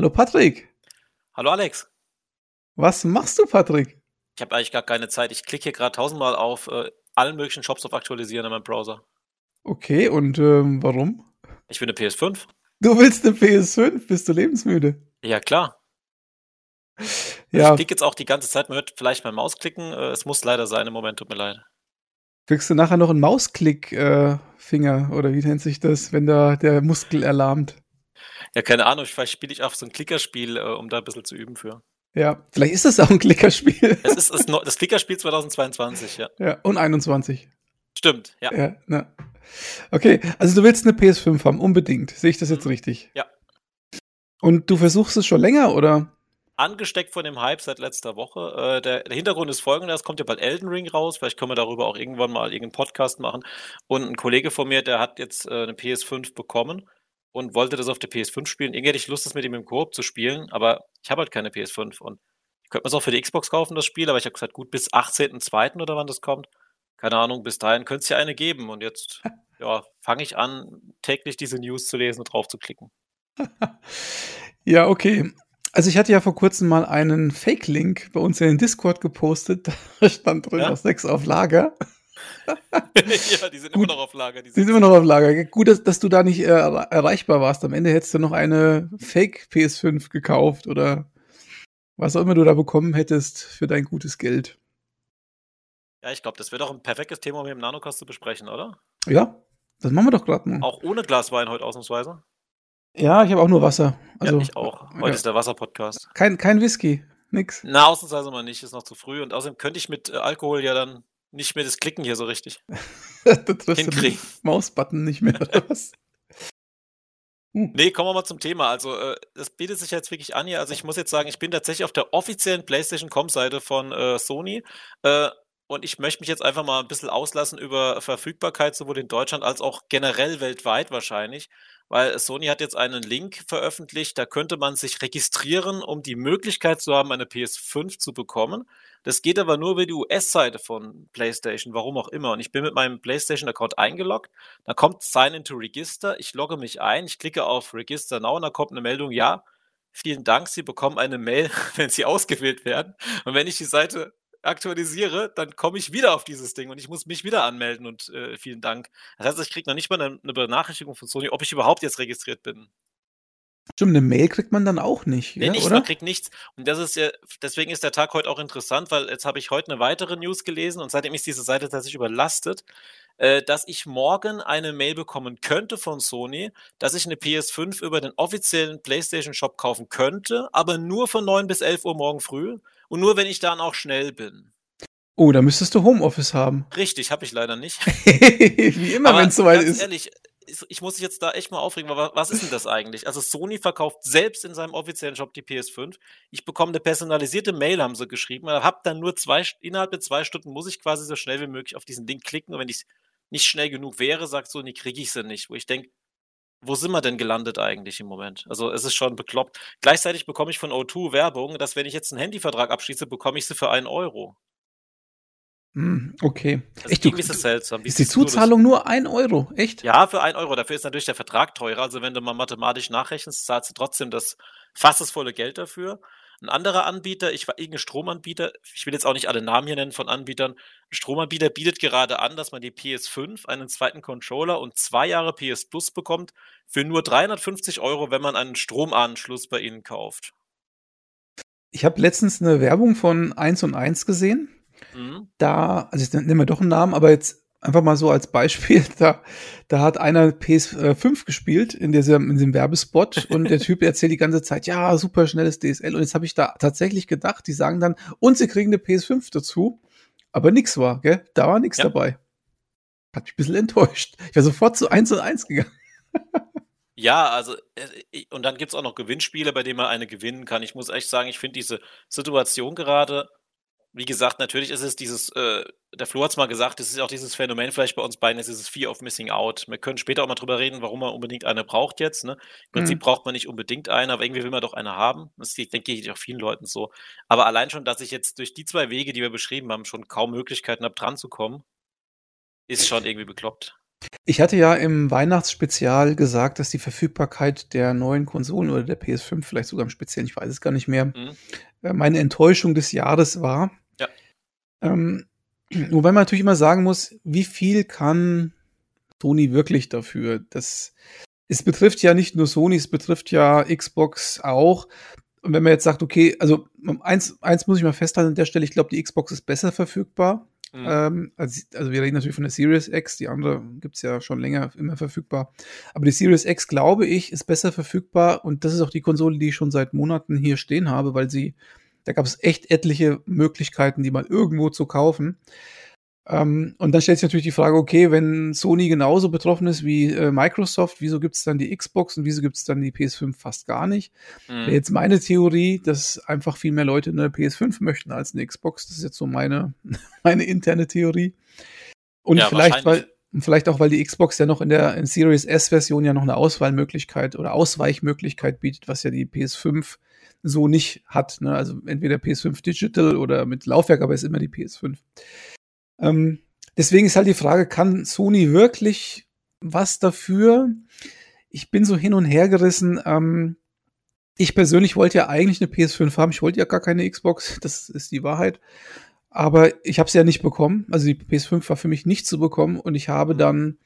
Hallo Patrick. Hallo Alex. Was machst du, Patrick? Ich habe eigentlich gar keine Zeit. Ich klicke hier gerade tausendmal auf äh, allen möglichen Shops auf Aktualisieren in meinem Browser. Okay, und ähm, warum? Ich will eine PS5. Du willst eine PS5? Bist du lebensmüde? Ja, klar. Ja, Ich klicke jetzt auch die ganze Zeit. Man hört vielleicht mein Mausklicken. Äh, es muss leider sein im Moment. Tut mir leid. kriegst du nachher noch einen Mausklick-Finger oder wie nennt sich das, wenn da der Muskel erlahmt? Ja, keine Ahnung. Vielleicht spiele ich auch so ein Klickerspiel, äh, um da ein bisschen zu üben für. Ja, vielleicht ist das auch ein Klickerspiel. Es ist das, das Klickerspiel 2022, ja. ja, und 21. Stimmt, ja. Ja, na. Okay, also du willst eine PS5 haben, unbedingt. Sehe ich das jetzt richtig? Ja. Und du versuchst es schon länger, oder? Angesteckt von dem Hype seit letzter Woche. Äh, der, der Hintergrund ist folgender: Es kommt ja bald Elden Ring raus. Vielleicht können wir darüber auch irgendwann mal irgendeinen Podcast machen. Und ein Kollege von mir, der hat jetzt äh, eine PS5 bekommen und wollte das auf der PS5 spielen. Irgendwie hätte ich Lust, das mit ihm im Koop zu spielen, aber ich habe halt keine PS5 und ich könnte mir es auch für die Xbox kaufen, das Spiel, aber ich habe gesagt, gut, bis 18.02. oder wann das kommt. Keine Ahnung, bis dahin könnte es ja eine geben. Und jetzt ja, fange ich an, täglich diese News zu lesen und drauf zu klicken. Ja, okay. Also ich hatte ja vor kurzem mal einen Fake-Link bei uns in den Discord gepostet. Da stand drin Ja? noch sechs auf Lager. ja, die sind Gut. immer noch auf Lager. Die sind immer noch auf Lager. Gut, dass, dass du da nicht äh, erre- erreichbar warst. Am Ende hättest du noch eine Fake PS5 gekauft oder was auch immer du da bekommen hättest für dein gutes Geld. Ja, ich glaube, das wäre doch ein perfektes Thema, um hier im Nanocast zu besprechen, oder? Ja, das machen wir doch gerade mal. Auch ohne Glas Wein heute ausnahmsweise. Ja, ich habe auch nur Wasser. Also ja, ich auch. Heute ja. ist der Wasser-Podcast. kein, kein Whisky, nix. Na, ausnahmsweise mal nicht, ist noch zu früh. Und außerdem könnte ich mit äh, Alkohol ja dann nicht mehr das Klicken hier so richtig. da triffst du den. Mausbutton nicht mehr oder was? Nee, kommen wir mal zum Thema. Also, äh, das bietet sich jetzt wirklich an hier. Also, ich muss jetzt sagen, ich bin tatsächlich auf der offiziellen PlayStation-Com-Seite von äh, Sony. Äh, und ich möchte mich jetzt einfach mal ein bisschen auslassen über Verfügbarkeit, sowohl in Deutschland als auch generell weltweit wahrscheinlich. Weil Sony hat jetzt einen Link veröffentlicht, da könnte man sich registrieren, um die Möglichkeit zu haben, eine PS5 zu bekommen. Das geht aber nur über die US-Seite von PlayStation, warum auch immer. Und ich bin mit meinem PlayStation-Account eingeloggt. Da kommt Sign into Register. Ich logge mich ein, ich klicke auf Register Now und da kommt eine Meldung, ja, vielen Dank, Sie bekommen eine Mail, wenn Sie ausgewählt werden. Und wenn ich die Seite aktualisiere, dann komme ich wieder auf dieses Ding und ich muss mich wieder anmelden und äh, vielen Dank. Das heißt, ich kriege noch nicht mal eine, eine Benachrichtigung von Sony, ob ich überhaupt jetzt registriert bin. Stimmt, eine Mail kriegt man dann auch nicht, Nee, ja, nichts, oder? man kriegt nichts. Und das ist ja, deswegen ist der Tag heute auch interessant, weil jetzt habe ich heute eine weitere News gelesen und seitdem ist diese Seite tatsächlich überlastet, äh, dass ich morgen eine Mail bekommen könnte von Sony, dass ich eine PS5 über den offiziellen PlayStation Shop kaufen könnte, aber nur von 9 bis 11 Uhr morgen früh und nur wenn ich dann auch schnell bin. Oh, da müsstest du Homeoffice haben. Richtig, habe ich leider nicht. Wie immer, wenn es soweit ist. ehrlich, ich- muss mich jetzt da echt mal aufregen, weil wa- was ist denn das eigentlich? Also Sony verkauft selbst in seinem offiziellen Shop die PS5. Ich bekomme eine personalisierte Mail, haben sie geschrieben. Hab dann nur zwei, innerhalb der zwei Stunden muss ich quasi so schnell wie möglich auf diesen Link klicken. Und wenn ich nicht schnell genug wäre, sagt Sony, kriege ich sie nicht. Wo ich denke, wo sind wir denn gelandet eigentlich im Moment? Also es ist schon bekloppt. Gleichzeitig bekomme ich von O2 Werbung, dass wenn ich jetzt einen Handyvertrag abschließe, bekomme ich sie für einen Euro. Hm, okay. Also Echt, du, irgendwie ist das seltsam. Wie ist die du? Zuzahlung nur ein Euro? Echt? Ja, für ein Euro. Dafür ist natürlich der Vertrag teurer. Also wenn du mal mathematisch nachrechnest, zahlst du trotzdem das fast das volle Geld dafür. Ein anderer Anbieter, ich war irgendein Stromanbieter, ich will jetzt auch nicht alle Namen hier nennen von Anbietern, ein Stromanbieter bietet gerade an, dass man die PS5, einen zweiten Controller und zwei Jahre PS Plus bekommt für nur 350 Euro, wenn man einen Stromanschluss bei ihnen kauft. Ich habe letztens eine Werbung von 1 und 1 gesehen. Mhm. Da, also ich nehme doch einen Namen, aber jetzt einfach mal so als Beispiel, da, da hat einer PS5 gespielt in diesem, in diesem Werbespot und der Typ erzählt die ganze Zeit, ja, super schnelles DSL und jetzt habe ich da tatsächlich gedacht, die sagen dann, und sie kriegen eine PS5 dazu, aber nix war, gell? Da war nix Ja. dabei. Hat mich ein bisschen enttäuscht. Ich wäre sofort zu 1 und 1 gegangen. Ja, also, äh, ich- und dann gibt's auch noch Gewinnspiele, bei denen man eine gewinnen kann. Ich muss echt sagen, ich finde diese Situation gerade, wie gesagt, natürlich ist es dieses, äh, der Flo hat's mal gesagt, es ist auch dieses Phänomen vielleicht bei uns beiden, es ist dieses Fear of Missing Out. Wir können später auch mal drüber reden, warum man unbedingt eine braucht jetzt. Ne? Im Prinzip Mhm. braucht man nicht unbedingt eine, aber irgendwie will man doch eine haben. Das geht, denke ich, auch vielen Leuten so. Aber allein schon, dass ich jetzt durch die zwei Wege, die wir beschrieben haben, schon kaum Möglichkeiten habe, dran zu kommen, ist schon irgendwie bekloppt. Ich hatte ja im Weihnachtsspezial gesagt, dass die Verfügbarkeit der neuen Konsolen oder der PS5 vielleicht sogar im Speziellen, ich weiß es gar nicht mehr, mhm. Äh, meine Enttäuschung des Jahres war. Ähm, wobei man natürlich immer sagen muss, wie viel kann Sony wirklich dafür? Das, es betrifft ja nicht nur Sony, es betrifft ja Xbox auch. Und wenn man jetzt sagt, okay, also eins, eins muss ich mal festhalten an der Stelle, ich glaube, die Xbox ist besser verfügbar. Mhm. Ähm, also, also, wir reden natürlich von der Series X, die andere gibt's ja schon länger immer verfügbar. Aber die Series X, glaube ich, ist besser verfügbar und das ist auch die Konsole, die ich schon seit Monaten hier stehen habe, weil sie, da gab es echt etliche Möglichkeiten, die mal irgendwo zu kaufen. Ähm, und dann stellt sich natürlich die Frage, okay, wenn Sony genauso betroffen ist wie äh, Microsoft, wieso gibt es dann die Xbox und wieso gibt es dann die PS5 fast gar nicht? Mhm. Jetzt meine Theorie, dass einfach viel mehr Leute eine PS5 möchten als eine Xbox. Das ist jetzt so meine, meine interne Theorie. Und ja, vielleicht, weil, vielleicht auch, weil die Xbox ja noch in der in Series S-Version ja noch eine Auswahlmöglichkeit oder Ausweichmöglichkeit bietet, was ja die PS5 so nicht hat. Ne? Also entweder PS5 Digital oder mit Laufwerk, aber es ist immer die PS5. Ähm, deswegen ist halt die Frage, kann Sony wirklich was dafür? Ich bin so hin und her gerissen. Ähm, ich persönlich wollte ja eigentlich eine PS5 haben. Ich wollte ja gar keine Xbox. Das ist die Wahrheit. Aber ich habe sie ja nicht bekommen. Also die PS5 war für mich nicht zu bekommen und ich habe dann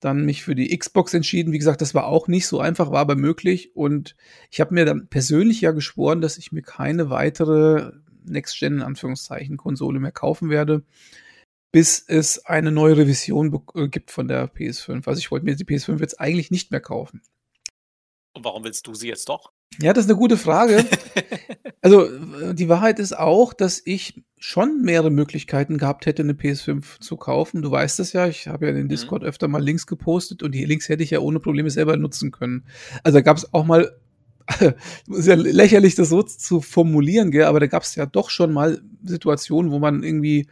dann mich für die Xbox entschieden. Wie gesagt, das war auch nicht so einfach, war aber möglich. Und ich habe mir dann persönlich ja geschworen, dass ich mir keine weitere Next-Gen in Anführungszeichen Konsole mehr kaufen werde bis es eine neue Revision äh, gibt von der PS5. Also ich wollte mir die PS5 jetzt eigentlich nicht mehr kaufen. Und warum willst du sie jetzt doch? Ja, das ist eine gute Frage. also äh, die Wahrheit ist auch, dass ich schon mehrere Möglichkeiten gehabt hätte, eine PS5 zu kaufen. Du weißt es ja, ich habe ja in den mhm. Discord mhm. öfter mal Links gepostet und die Links hätte ich ja ohne Probleme selber nutzen können. Also da gab es auch mal ist ja lächerlich, das so zu formulieren, gell? aber da gab es ja doch schon mal Situationen, wo man irgendwie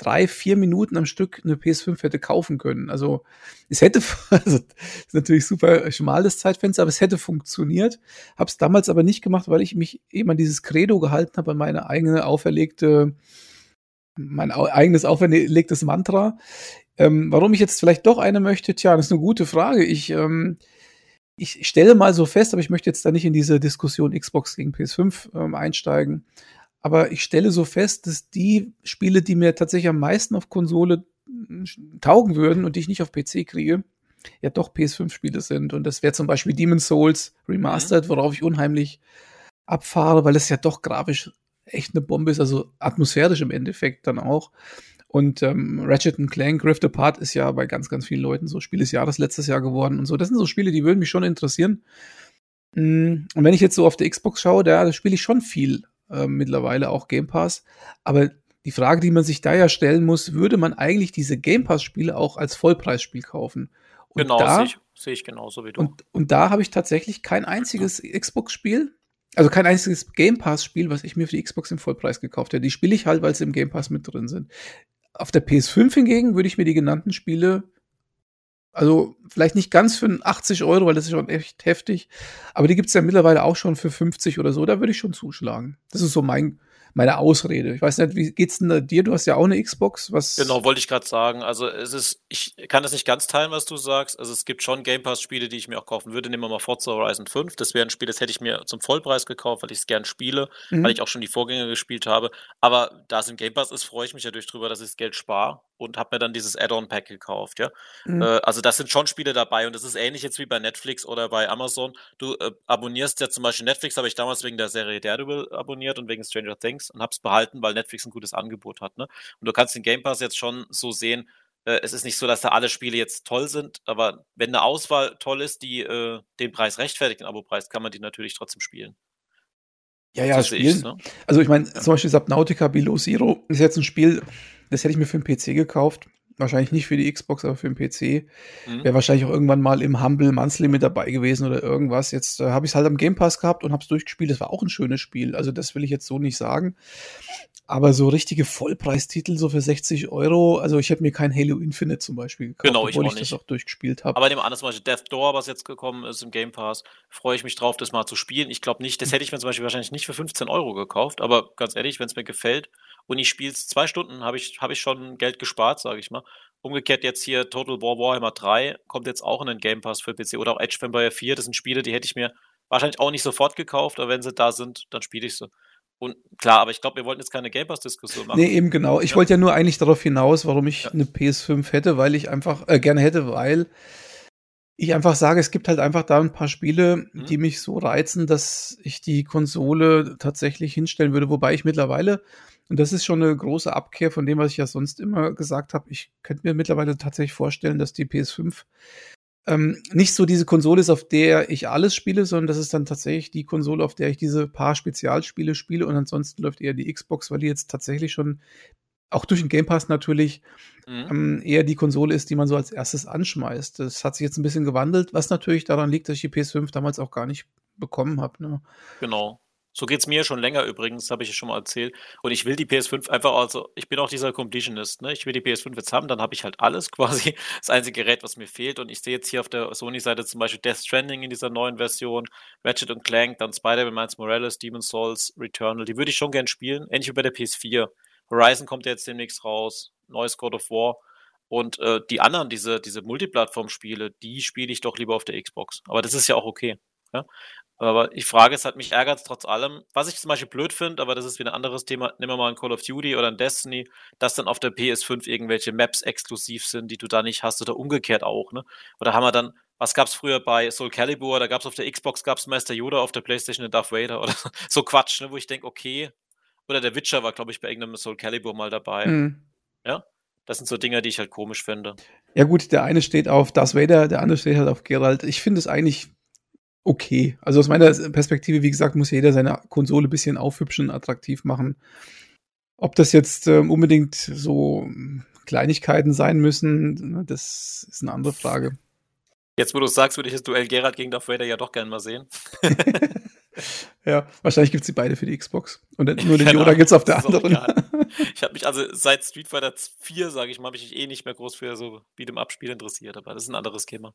drei, vier Minuten am Stück eine PS5 hätte kaufen können. Also es hätte, also ist natürlich super schmal das Zeitfenster, aber es hätte funktioniert. Habe es damals aber nicht gemacht, weil ich mich eben an dieses Credo gehalten habe, an meine eigene auferlegte, mein eigenes auferlegtes Mantra. Ähm, warum ich jetzt vielleicht doch eine möchte, tja, das ist eine gute Frage. Ich ähm, ich stelle mal so fest, aber ich möchte jetzt da nicht in diese Diskussion Xbox gegen PS5 ähm, einsteigen. Aber ich stelle so fest, dass die Spiele, die mir tatsächlich am meisten auf Konsole hm, taugen würden und die ich nicht auf PC kriege, ja doch PS5-Spiele sind. Und das wäre zum Beispiel Demon's Souls Remastered, mhm. worauf ich unheimlich abfahre, weil es ja doch grafisch echt eine Bombe ist, also atmosphärisch im Endeffekt dann auch. Und ähm, Ratchet Clank Rift Apart ist ja bei ganz, ganz vielen Leuten so Spiel des Jahres letztes Jahr geworden und so. Das sind so Spiele, die würden mich schon interessieren. Hm, und wenn ich jetzt so auf der Xbox schaue, da, da spiele ich schon viel äh, mittlerweile auch Game Pass. Aber die Frage, die man sich da ja stellen muss, würde man eigentlich diese Game Pass-Spiele auch als Vollpreisspiel kaufen? Und genau, sehe ich, seh ich genauso wie du. Und, und da habe ich tatsächlich kein einziges Xbox-Spiel, also kein einziges Game Pass-Spiel, was ich mir für die Xbox im Vollpreis gekauft hätte. Die spiele ich halt, weil sie im Game Pass mit drin sind. Auf der PS5 hingegen würde ich mir die genannten Spiele also vielleicht nicht ganz für 80 Euro, weil das ist schon echt heftig. Aber die gibt's ja mittlerweile auch schon für 50 oder so. Da würde ich schon zuschlagen. Das ist so mein, meine Ausrede. Ich weiß nicht, wie geht's denn dir? Du hast ja auch eine Xbox. Was genau, wollte ich gerade sagen. Also es ist, ich kann das nicht ganz teilen, was du sagst. Also es gibt schon Game Pass-Spiele, die ich mir auch kaufen würde. Nehmen wir mal Forza Horizon 5. Das wäre ein Spiel, das hätte ich mir zum Vollpreis gekauft, weil ich es gern spiele, mhm. weil ich auch schon die Vorgänger gespielt habe. Aber da es im Game Pass ist, freue ich mich natürlich drüber, dass ich das Geld spare und habe mir dann dieses Add-on-Pack gekauft, ja. Mhm. Äh, also das sind schon Spiele dabei und das ist ähnlich jetzt wie bei Netflix oder bei Amazon. Du äh, abonnierst ja zum Beispiel Netflix, habe ich damals wegen der Serie Daredevil abonniert und wegen Stranger Things und habe es behalten, weil Netflix ein gutes Angebot hat. Ne? Und du kannst den Game Pass jetzt schon so sehen, äh, es ist nicht so, dass da alle Spiele jetzt toll sind, aber wenn eine Auswahl toll ist, die äh, den Preis rechtfertigt, den Abo-Preis, kann man die natürlich trotzdem spielen. Ja, ja, so spielen. Ne? Also ich meine, ja. zum Beispiel Subnautica Below Zero ist jetzt ein Spiel, das hätte ich mir für den PC gekauft. Wahrscheinlich nicht für die Xbox, aber für den PC. Mhm. Wäre wahrscheinlich auch irgendwann mal im Humble Monthly mit dabei gewesen oder irgendwas. Jetzt äh, habe ich es halt am Game Pass gehabt und habe es durchgespielt. Das war auch ein schönes Spiel. Also das will ich jetzt so nicht sagen. Aber so richtige Vollpreistitel, so für 60 Euro, also ich hätte mir kein Halo Infinite zum Beispiel gekauft, genau, ich obwohl ich nicht. das auch durchgespielt habe. Aber dem anderen zum Beispiel Death Door, was jetzt gekommen ist im Game Pass, freue ich mich drauf, das mal zu spielen. Ich glaube nicht, das hätte ich mir zum Beispiel wahrscheinlich nicht für 15 Euro gekauft, aber ganz ehrlich, wenn es mir gefällt und ich spiele es zwei Stunden, habe ich, hab ich schon Geld gespart, sage ich mal. Umgekehrt jetzt hier Total War Warhammer 3 kommt jetzt auch in den Game Pass für PC oder auch Edge Vampire 4. Das sind Spiele, die hätte ich mir wahrscheinlich auch nicht sofort gekauft, aber wenn sie da sind, dann spiele ich sie. Und klar, aber ich glaube, wir wollten jetzt keine Game Pass-Diskussion machen. Nee, eben genau. Ich ja. wollte ja nur eigentlich darauf hinaus, warum ich ja. eine PS5 hätte, weil ich einfach äh, gerne hätte, weil ich einfach sage, es gibt halt einfach da ein paar Spiele, mhm. die mich so reizen, dass ich die Konsole tatsächlich hinstellen würde, wobei ich mittlerweile, und das ist schon eine große Abkehr von dem, was ich ja sonst immer gesagt habe, ich könnte mir mittlerweile tatsächlich vorstellen, dass die PS5 ähm, nicht so diese Konsole ist, auf der ich alles spiele, sondern das ist dann tatsächlich die Konsole, auf der ich diese paar Spezialspiele spiele und ansonsten läuft eher die Xbox, weil die jetzt tatsächlich schon auch durch den Game Pass natürlich mhm. ähm, eher die Konsole ist, die man so als erstes anschmeißt. Das hat sich jetzt ein bisschen gewandelt, was natürlich daran liegt, dass ich die PS5 damals auch gar nicht bekommen habe. Ne? Genau. So geht es mir schon länger übrigens, habe ich ja schon mal erzählt. Und ich will die PS5 einfach, also ich bin auch dieser Completionist, ne? Ich will die PS5 jetzt haben, dann habe ich halt alles quasi. Das einzige Gerät, was mir fehlt. Und ich sehe jetzt hier auf der Sony-Seite zum Beispiel Death Stranding in dieser neuen Version, Ratchet und Clank, dann Spider-Man Miles Morales, Demon's Souls, Returnal. Die würde ich schon gern spielen. Endlich über der PS4. Horizon kommt jetzt demnächst raus, neues God of War. Und äh, die anderen, diese, diese Multiplattform-Spiele, die spiele ich doch lieber auf der Xbox. Aber das ist ja auch okay. Ja? Aber ich frage es, hat mich ärgert trotz allem. Was ich zum Beispiel blöd finde, aber das ist wieder ein anderes Thema, nehmen wir mal ein Call of Duty oder ein Destiny, dass dann auf der PS5 irgendwelche Maps exklusiv sind, die du da nicht hast oder umgekehrt auch. Ne? Oder haben wir dann, was gab es früher bei Soul Calibur, da gab es auf der Xbox gab's Master Yoda, auf der Playstation den Darth Vader oder so Quatsch, ne? wo ich denke, okay. Oder der Witcher war, glaube ich, bei irgendeinem Soul Calibur mal dabei. Mhm. Ja, das sind so Dinge, die ich halt komisch finde. Ja gut, der eine steht auf Darth Vader, der andere steht halt auf Geralt. Ich finde es eigentlich okay. Also aus meiner Perspektive, wie gesagt, muss jeder seine Konsole ein bisschen aufhübschen, attraktiv machen. Ob das jetzt ähm, unbedingt so Kleinigkeiten sein müssen, ne, das ist eine andere Frage. Jetzt, wo du sagst, würde ich das Duell Gerard gegen Darth Vader ja doch gerne mal sehen. ja, wahrscheinlich gibt es die beide für die Xbox. Und nur den Yoda gibt es auf der anderen. Ich habe mich also seit Street Fighter 4, sage ich mal, habe ich mich eh nicht mehr groß für so Beat'em-up-Spiele interessiert, aber das ist ein anderes Thema.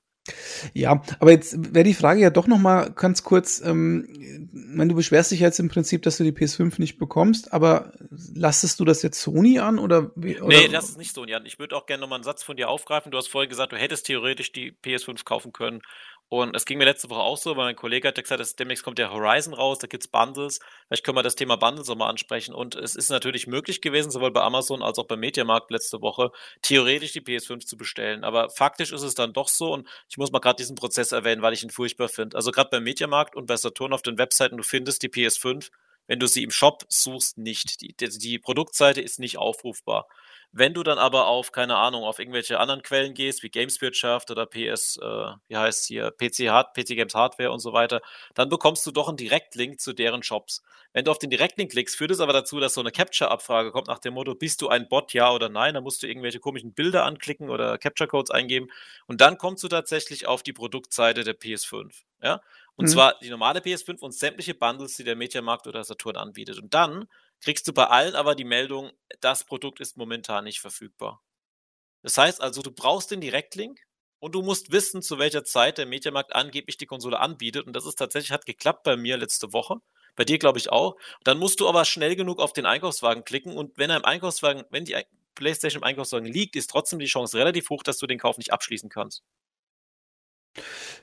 Ja, aber jetzt wäre die Frage ja doch noch mal ganz kurz, ähm, wenn du beschwerst dich jetzt im Prinzip, dass du die PS5 nicht bekommst, aber lastest du das jetzt Sony an oder? oder? Nee, das ist nicht Sony an. Ich würde auch gerne noch mal einen Satz von dir aufgreifen. Du hast vorhin gesagt, du hättest theoretisch die PS5 kaufen können und es ging mir letzte Woche auch so, weil mein Kollege hat gesagt, dass demnächst kommt der Horizon raus, da gibt's Bundles. Vielleicht können wir das Thema Bundles auch mal ansprechen. Und es ist natürlich möglich gewesen, sowohl bei Amazon als auch beim Mediamarkt letzte Woche, theoretisch die PS5 zu bestellen. Aber faktisch ist es dann doch so, und ich muss mal gerade diesen Prozess erwähnen, weil ich ihn furchtbar finde. Also gerade beim Mediamarkt und bei Saturn auf den Webseiten, du findest die PS5, wenn du sie im Shop suchst, nicht. Die, die, die Produktseite ist nicht aufrufbar. Wenn du dann aber auf, keine Ahnung, auf irgendwelche anderen Quellen gehst, wie Gameswirtschaft oder PS, äh, wie heißt hier, PC, Hard, PC Games Hardware und so weiter, dann bekommst du doch einen Direktlink zu deren Shops. Wenn du auf den Direktlink klickst, führt es aber dazu, dass so eine Capture-Abfrage kommt nach dem Motto, bist du ein Bot, ja oder nein? Da musst du irgendwelche komischen Bilder anklicken oder Capture-Codes eingeben und dann kommst du tatsächlich auf die Produktseite der PS5. Ja? Und mhm. zwar die normale PS5 und sämtliche Bundles, die der Mediamarkt oder Saturn anbietet. Und dann kriegst du bei allen aber die Meldung, das Produkt ist momentan nicht verfügbar. Das heißt also, du brauchst den Direktlink und du musst wissen, zu welcher Zeit der Mediamarkt angeblich die Konsole anbietet. Und das ist tatsächlich, hat geklappt bei mir letzte Woche. Bei dir, glaube ich, auch. Dann musst du aber schnell genug auf den Einkaufswagen klicken und wenn er im Einkaufswagen, wenn die PlayStation im Einkaufswagen liegt, ist trotzdem die Chance relativ hoch, dass du den Kauf nicht abschließen kannst.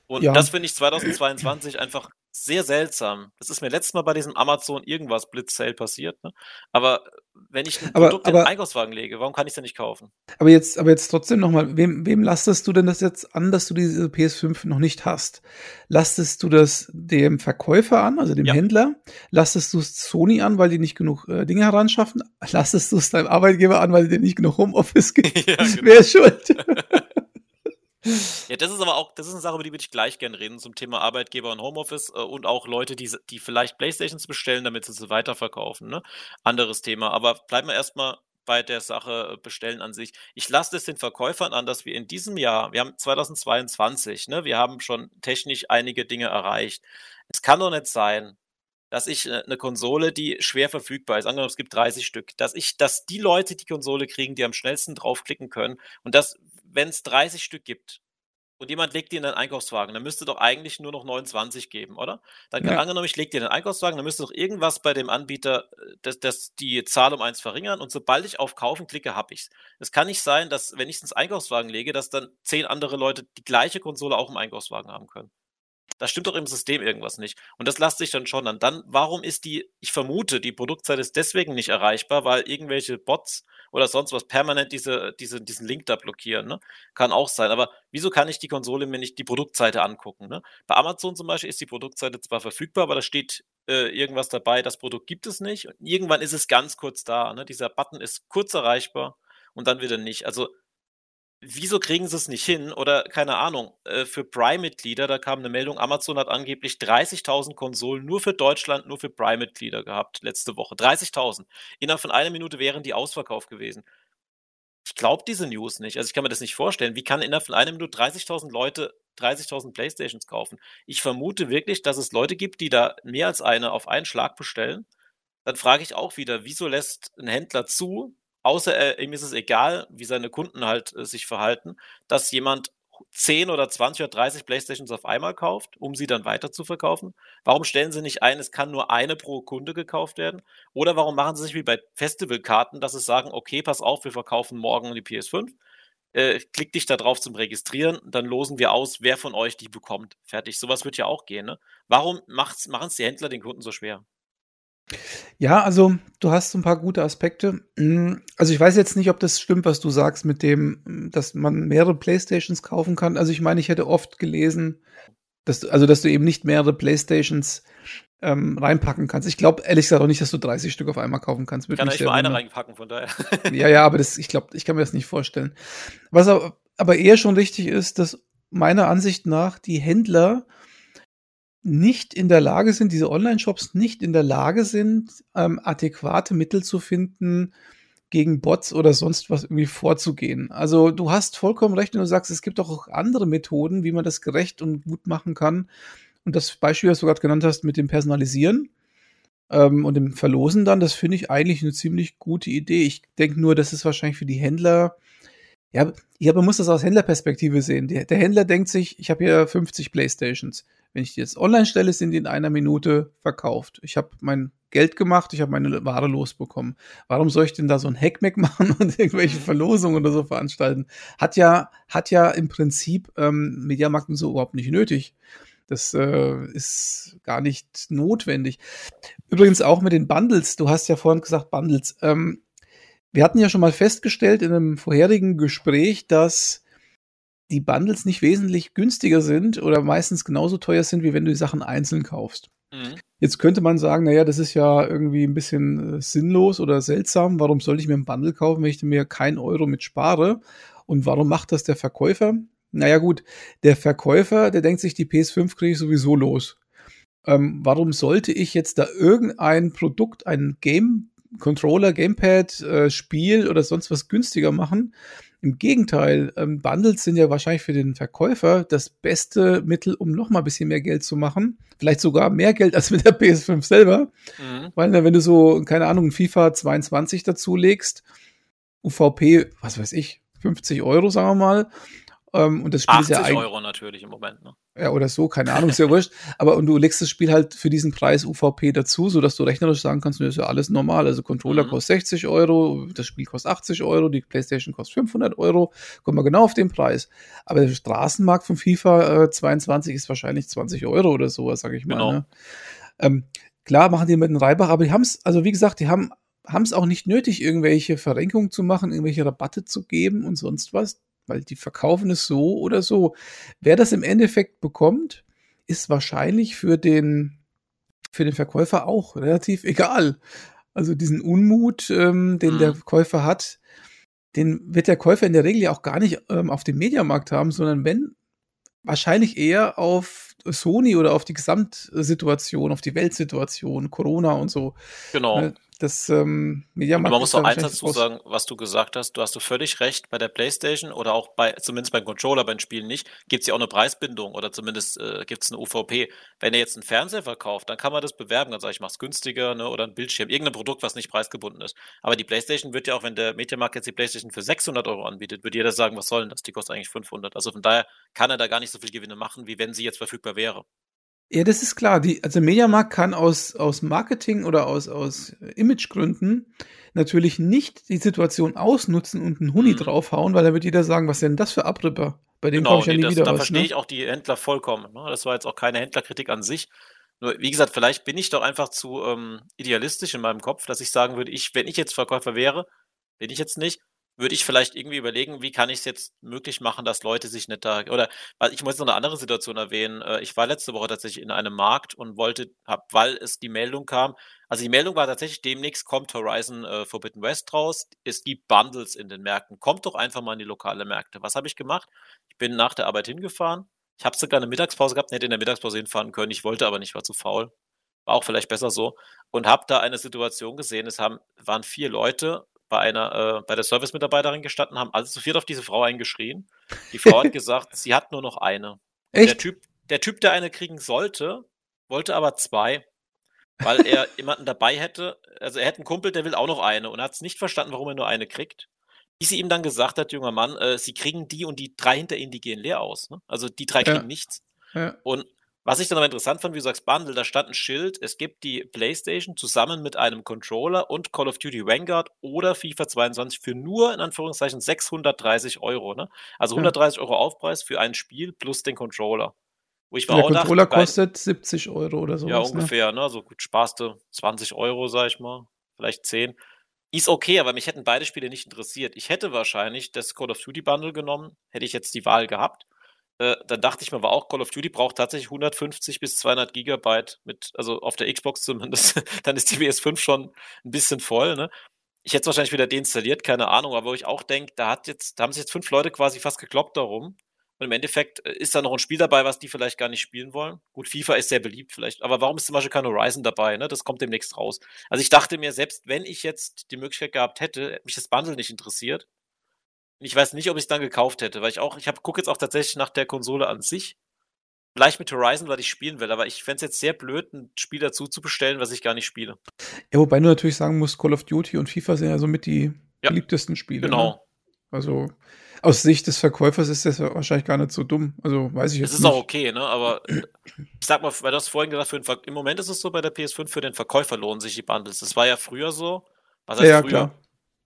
Und ja. das finde ich 2022 einfach sehr seltsam. Das ist mir letztes Mal bei diesem Amazon irgendwas Blitz-Sale passiert. Ne? Aber wenn ich ein aber, Produkt aber, in den Einkaufswagen lege, warum kann ich es denn nicht kaufen? Aber jetzt, aber jetzt trotzdem nochmal, wem, wem lastest du denn das jetzt an, dass du diese PS5 noch nicht hast? Lastest du das dem Verkäufer an, also dem ja. Händler? Lastest du es Sony an, weil die nicht genug äh, Dinge heranschaffen? Lastest du es deinem Arbeitgeber an, weil die dir nicht genug Homeoffice gibt? ja, genau. Wer ist schuld? Ja, das ist aber auch, das ist eine Sache, über die würde ich gleich gerne reden, zum Thema Arbeitgeber und Homeoffice äh, und auch Leute, die, die vielleicht Playstations bestellen, damit sie sie weiterverkaufen. Ne? Anderes Thema. Aber bleiben wir erstmal bei der Sache äh, bestellen an sich. Ich lasse es den Verkäufern an, dass wir in diesem Jahr, wir haben 2022, ne, wir haben schon technisch einige Dinge erreicht. Es kann doch nicht sein, dass ich eine äh, Konsole, die schwer verfügbar ist, angenommen es gibt 30 Stück, dass ich, dass die Leute die Konsole kriegen, die am schnellsten draufklicken können und dass wenn es 30 Stück gibt und jemand legt dir in den Einkaufswagen, dann müsste doch eigentlich nur noch 29 geben, oder? Dann kann ja. angenommen, ich lege dir in den Einkaufswagen, dann müsste doch irgendwas bei dem Anbieter äh, das, das die Zahl um eins verringern und sobald ich auf Kaufen klicke, habe ich's. Es kann nicht sein, dass, wenn ich es ins Einkaufswagen lege, dass dann zehn andere Leute die gleiche Konsole auch im Einkaufswagen haben können. Da stimmt doch im System irgendwas nicht. Und das lasst sich dann schon an. Dann, warum ist die, ich vermute, die Produktseite ist deswegen nicht erreichbar, weil irgendwelche Bots oder sonst was permanent diese, diese, diesen Link da blockieren. Ne? Kann auch sein. Aber wieso kann ich die Konsole mir nicht die Produktseite angucken? Ne? Bei Amazon zum Beispiel ist die Produktseite zwar verfügbar, aber da steht äh, irgendwas dabei, das Produkt gibt es nicht. Und irgendwann ist es ganz kurz da. Ne? Dieser Button ist kurz erreichbar und dann wieder nicht. Also wieso kriegen sie es nicht hin? Oder keine Ahnung, äh, für Prime-Mitglieder, da kam eine Meldung, Amazon hat angeblich 30.000 Konsolen nur für Deutschland, nur für Prime-Mitglieder gehabt letzte Woche. 30.000. Innerhalb von einer Minute wären die ausverkauft gewesen. Ich glaube diese News nicht. Also ich kann mir das nicht vorstellen. Wie kann innerhalb von einer Minute 30.000 Leute 30.000 Playstations kaufen? Ich vermute wirklich, dass es Leute gibt, die da mehr als eine auf einen Schlag bestellen. Dann frage ich auch wieder, wieso lässt ein Händler zu, außer er, ihm ist es egal, wie seine Kunden halt äh, sich verhalten, dass jemand 10 oder 20 oder 30 Playstations auf einmal kauft, um sie dann weiter zu verkaufen? Warum stellen sie nicht ein, es kann nur eine pro Kunde gekauft werden? Oder warum machen sie sich wie bei Festivalkarten, dass sie sagen, okay, pass auf, wir verkaufen morgen die PS5, äh, klick dich da drauf zum Registrieren, dann losen wir aus, wer von euch die bekommt. Fertig. Sowas wird ja auch gehen. Ne? Warum machen es die Händler den Kunden so schwer? Ja, also du hast ein paar gute Aspekte. Hm, also ich weiß jetzt nicht, ob das stimmt, was du sagst mit dem, dass man mehrere Playstations kaufen kann. Also ich meine, ich hätte oft gelesen, dass du, also dass du eben nicht mehrere Playstations ähm, reinpacken kannst. Ich glaube ehrlich gesagt auch nicht, dass du 30 Stück auf einmal kaufen kannst. Ich kann nicht mal eine reinpacken, von daher. ja, ja, aber das, ich glaube, ich kann mir das nicht vorstellen. Was aber, aber eher schon richtig ist, dass meiner Ansicht nach die Händler nicht in der Lage sind, diese Online-Shops nicht in der Lage sind, ähm, adäquate Mittel zu finden, gegen Bots oder sonst was irgendwie vorzugehen. Also du hast vollkommen recht, wenn du sagst, es gibt auch andere Methoden, wie man das gerecht und gut machen kann. Und das Beispiel, was du gerade genannt hast, mit dem Personalisieren ähm, und dem Verlosen dann, das finde ich eigentlich eine ziemlich gute Idee. Ich denke nur, das ist wahrscheinlich für die Händler ja, ja, man muss das aus Händlerperspektive sehen. Der, der Händler denkt sich, ich habe hier 50 Playstations. Wenn ich die jetzt online stelle, sind die in einer Minute verkauft. Ich habe mein Geld gemacht, ich habe meine Ware losbekommen. Warum soll ich denn da so ein Hackmack machen und irgendwelche. Verlosungen oder so veranstalten? Hat ja, hat ja im Prinzip ähm, Mediamarkt so überhaupt nicht nötig. Das äh, ist gar nicht notwendig. Übrigens auch mit den Bundles. Du hast ja vorhin gesagt Bundles. Ähm, wir hatten ja schon mal festgestellt in einem vorherigen Gespräch, dass die Bundles nicht wesentlich günstiger sind oder meistens genauso teuer sind, wie wenn du die Sachen einzeln kaufst. Mhm. Jetzt könnte man sagen, naja, das ist ja irgendwie ein bisschen äh, sinnlos oder seltsam. Warum sollte ich mir ein Bundle kaufen, wenn ich mir keinen Euro mit spare? Und warum macht das der Verkäufer? Naja gut, der Verkäufer, der denkt sich, die PS5 kriege ich sowieso los. Ähm, warum sollte ich jetzt da irgendein Produkt, ein Game Controller, Gamepad, äh, Spiel oder sonst was günstiger machen. Im Gegenteil, ähm, Bundles sind ja wahrscheinlich für den Verkäufer das beste Mittel, um noch mal ein bisschen mehr Geld zu machen. Vielleicht sogar mehr Geld als mit der PS5 selber. Mhm. Weil, wenn du so, keine Ahnung, FIFA 22 dazulegst, UVP, was weiß ich, 50 Euro, sagen wir mal, ähm, und das Spiel 80 ist ja 80 Euro natürlich im Moment, ne? Ja, oder so, keine Ahnung, ist ja wurscht. Aber und du legst das Spiel halt für diesen Preis UVP dazu, sodass du rechnerisch sagen kannst, das ist ja alles normal. Also Controller mhm. kostet 60 Euro, das Spiel kostet 80 Euro, die Playstation kostet 500 Euro, kommen wir genau auf den Preis. Aber der Straßenmarkt von FIFA äh, 22 ist wahrscheinlich 20 Euro oder sowas, sag ich mal. Genau. Ne? Ähm, klar machen die mit einem Reibach, aber die haben es, also wie gesagt, die haben haben es auch nicht nötig, irgendwelche Verrenkungen zu machen, irgendwelche Rabatte zu geben und sonst was weil die verkaufen es so oder so. Wer das im Endeffekt bekommt, ist wahrscheinlich für den, für den Verkäufer auch relativ egal. Also diesen Unmut, ähm, den mhm. der Käufer hat, den wird der Käufer in der Regel ja auch gar nicht ähm, auf dem Mediamarkt haben, sondern wenn wahrscheinlich eher auf Sony oder auf die Gesamtsituation, auf die Weltsituation, Corona und so. Genau. Das ähm, Mediamarkt. man muss auch eins dazu sagen, was du gesagt hast. Du hast du völlig recht. Bei der PlayStation oder auch bei, zumindest beim Controller, beim Spielen nicht, gibt es ja auch eine Preisbindung oder zumindest äh, gibt es eine UVP. Wenn er jetzt einen Fernseher verkauft, dann kann man das bewerben. Dann sage ich, mach's günstiger ne, oder ein Bildschirm, irgendein Produkt, was nicht preisgebunden ist. Aber die PlayStation wird ja auch, wenn der Mediamarkt jetzt die PlayStation für 600 Euro anbietet, wird jeder sagen, was soll denn das? Die kostet eigentlich 500. Also von daher kann er da gar nicht so viel Gewinne machen, wie wenn sie jetzt verfügbar wäre. Ja, das ist klar. Die, also Mediamarkt kann aus, aus Marketing oder aus, aus Imagegründen natürlich nicht die Situation ausnutzen und einen Huni mhm. draufhauen, weil da wird jeder sagen, was denn das für Abripper? Bei dem genau, ich ja nie das, wieder Da verstehe ne? ich auch die Händler vollkommen. Ne? Das war jetzt auch keine Händlerkritik an sich. Nur, wie gesagt, vielleicht bin ich doch einfach zu ähm, idealistisch in meinem Kopf, dass ich sagen würde, ich, wenn ich jetzt Verkäufer wäre, bin ich jetzt nicht, würde ich vielleicht irgendwie überlegen, wie kann ich es jetzt möglich machen, dass Leute sich nicht da oder ich muss noch eine andere Situation erwähnen. Äh, ich war letzte Woche tatsächlich in einem Markt und wollte, hab, weil es die Meldung kam, also die Meldung war tatsächlich, demnächst kommt Horizon äh, Forbidden West raus. Es gibt Bundles in den Märkten. Kommt doch einfach mal in die lokale Märkte. Was habe ich gemacht? Ich bin nach der Arbeit hingefahren. Ich habe sogar eine Mittagspause gehabt, hätte in der Mittagspause hinfahren können. Ich wollte aber nicht, war zu faul. War auch vielleicht besser so. Und habe da eine Situation gesehen. Es haben, waren vier Leute bei einer, äh, bei der Service-Mitarbeiterin gestanden, haben alle zu viert auf diese Frau eingeschrien. Die Frau hat gesagt, sie hat nur noch eine. Echt? Der Typ, der Typ, der eine kriegen sollte, wollte aber zwei, weil er jemanden dabei hätte. Also er hätte einen Kumpel, der will auch noch eine und hat es nicht verstanden, warum er nur eine kriegt. Wie sie ihm dann gesagt hat, junger Mann, äh, sie kriegen die und die drei hinter ihnen, die gehen leer aus. Ne? Also die drei kriegen ja. nichts. Ja. Und was ich dann aber interessant fand, wie du sagst, Bundle, da stand ein Schild, es gibt die PlayStation zusammen mit einem Controller und Call of Duty Vanguard oder FIFA 22 für nur, in Anführungszeichen, 630 Euro. Ne? Also 130 ja. Euro Aufpreis für ein Spiel plus den Controller. Wo ich Der Controller dachte, kostet 70 Euro oder so. Ja, ne? ungefähr, ne? ne? So gut, sparste 20 Euro, sag ich mal. Vielleicht 10. Ist okay, aber mich hätten beide Spiele nicht interessiert. Ich hätte wahrscheinlich das Call of Duty Bundle genommen, hätte ich jetzt die Wahl gehabt. Äh, dann dachte ich mir aber auch, Call of Duty braucht tatsächlich 150 bis 200 Gigabyte mit, also auf der Xbox zumindest, dann ist die PS5 schon ein bisschen voll, ne? Ich hätte es wahrscheinlich wieder deinstalliert, keine Ahnung, aber wo ich auch denke, da da haben sich jetzt fünf Leute quasi fast gekloppt darum. Und im Endeffekt äh, ist da noch ein Spiel dabei, was die vielleicht gar nicht spielen wollen. Gut, FIFA ist sehr beliebt vielleicht, aber warum ist zum Beispiel kein Horizon dabei? Ne? Das kommt demnächst raus. Also ich dachte mir, selbst wenn ich jetzt die Möglichkeit gehabt hätte, hätte mich das Bundle nicht interessiert. Ich weiß nicht, ob ich es dann gekauft hätte, weil ich auch, ich gucke jetzt auch tatsächlich nach der Konsole an sich. Vielleicht mit Horizon, weil ich spielen will, aber ich fände es jetzt sehr blöd, ein Spiel dazu zu bestellen, was ich gar nicht spiele. Ja, wobei du natürlich sagen musst, Call of Duty und FIFA sind ja somit die ja, beliebtesten Spiele. Genau. Ne? Also aus Sicht des Verkäufers ist das wahrscheinlich gar nicht so dumm. Also weiß ich jetzt nicht. Es ist auch okay, ne? Aber ich sag mal, weil du hast vorhin gesagt, für den im Moment ist es so bei der PS5, für den Verkäufer lohnen sich die Bundles. Das war ja früher so. Was heißt ja, früher? Klar.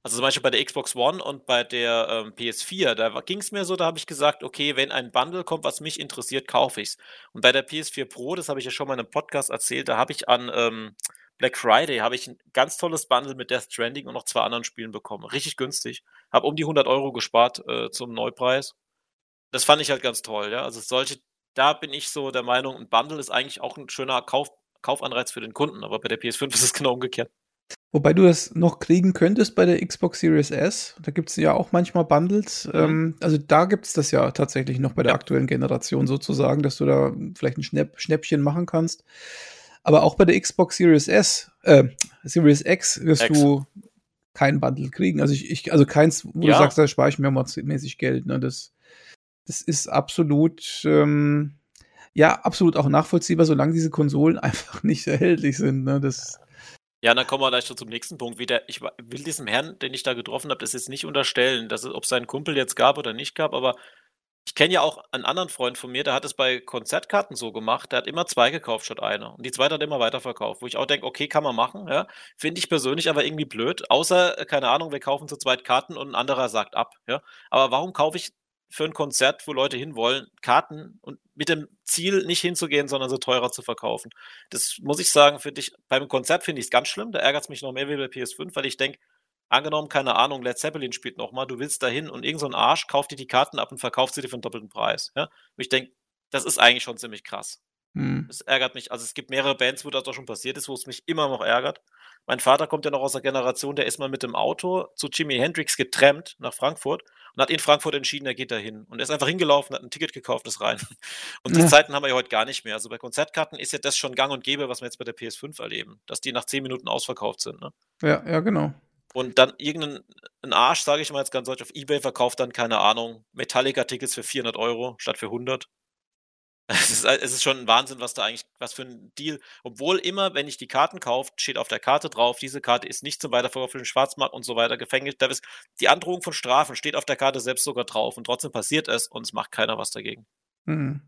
Also zum Beispiel bei der Xbox One und bei der ähm, PS4, da ging es mir so, da habe ich gesagt, okay, wenn ein Bundle kommt, was mich interessiert, kaufe ich es. Und bei der PS4 Pro, das habe ich ja schon mal in einem Podcast erzählt, da habe ich an ähm, Black Friday habe ich ein ganz tolles Bundle mit Death Stranding und noch zwei anderen Spielen bekommen. Richtig günstig. Habe um die 100 Euro gespart äh, zum Neupreis. Das fand ich halt ganz toll, ja. Also solche, da bin ich so der Meinung, ein Bundle ist eigentlich auch ein schöner Kauf, Kaufanreiz für den Kunden, aber bei der PS5 ist es genau umgekehrt. Wobei du das noch kriegen könntest bei der Xbox Series S. Da gibt es ja auch manchmal Bundles. Mhm. Ähm, also da gibt es das ja tatsächlich noch bei der ja. aktuellen Generation sozusagen, dass du da vielleicht ein Schnäpp Schnäppchen machen kannst. Aber auch bei der Xbox Series S, äh, Series X wirst X. du kein Bundle kriegen. Also ich, ich also keins, wo ja. du sagst, da spare ich mir mäßig Geld. Ne? Das, das ist absolut, ähm, ja, absolut auch nachvollziehbar, solange diese Konsolen einfach nicht erhältlich sind. Ne? Das ja, dann kommen wir gleich schon zum nächsten Punkt. Wieder, ich will diesem Herrn, den ich da getroffen habe, das jetzt nicht unterstellen, dass es, ob es seinen Kumpel jetzt gab oder nicht gab, aber ich kenne ja auch einen anderen Freund von mir, der hat es bei Konzertkarten so gemacht, der hat immer zwei gekauft statt eine. Und die zweite hat immer weiterverkauft, wo ich auch denke, okay, kann man machen, ja. Finde ich persönlich aber irgendwie blöd. Außer, äh, keine Ahnung, wir kaufen zu zweit Karten und ein anderer sagt ab, ja. Aber warum kaufe ich für ein Konzert, wo Leute hinwollen, Karten und mit dem Ziel nicht hinzugehen, sondern so teurer zu verkaufen. Das muss ich sagen, für dich, beim Konzert finde ich es ganz schlimm. Da ärgert es mich noch mehr wie bei PS5, weil ich denke, angenommen, keine Ahnung, Led Zeppelin spielt nochmal, du willst dahin und irgendein so Arsch kauft dir die Karten ab und verkauft sie dir für einen doppelten Preis. Ja? Und ich denke, das ist eigentlich schon ziemlich krass. Hm. Das ärgert mich. Also es gibt mehrere Bands, wo das doch schon passiert ist, wo es mich immer noch ärgert. Mein Vater kommt ja noch aus der Generation, der ist mal mit dem Auto zu Jimi Hendrix getrampt nach Frankfurt und hat in Frankfurt entschieden, er geht da hin. Und er ist einfach hingelaufen, hat ein Ticket gekauft, ist rein. Und die ja. Zeiten haben wir ja heute gar nicht mehr. Also bei Konzertkarten ist ja das schon gang und gäbe, was wir jetzt bei der PS5 erleben, dass die nach zehn Minuten ausverkauft sind. Ne? Ja, ja, genau. Und dann irgendein Arsch, sage ich mal jetzt ganz deutsch, auf Ebay verkauft dann, keine Ahnung, Metallica-Tickets für 400 Euro statt für 100. Es ist, es ist schon ein Wahnsinn, was da eigentlich, was für ein Deal. Obwohl immer, wenn ich die Karten kaufe, steht auf der Karte drauf, diese Karte ist nicht zum Weiterverkauf für den Schwarzmarkt und so weiter gefängnis. Da ist die Androhung von Strafen steht auf der Karte selbst sogar drauf und trotzdem passiert es und es macht keiner was dagegen. Mhm.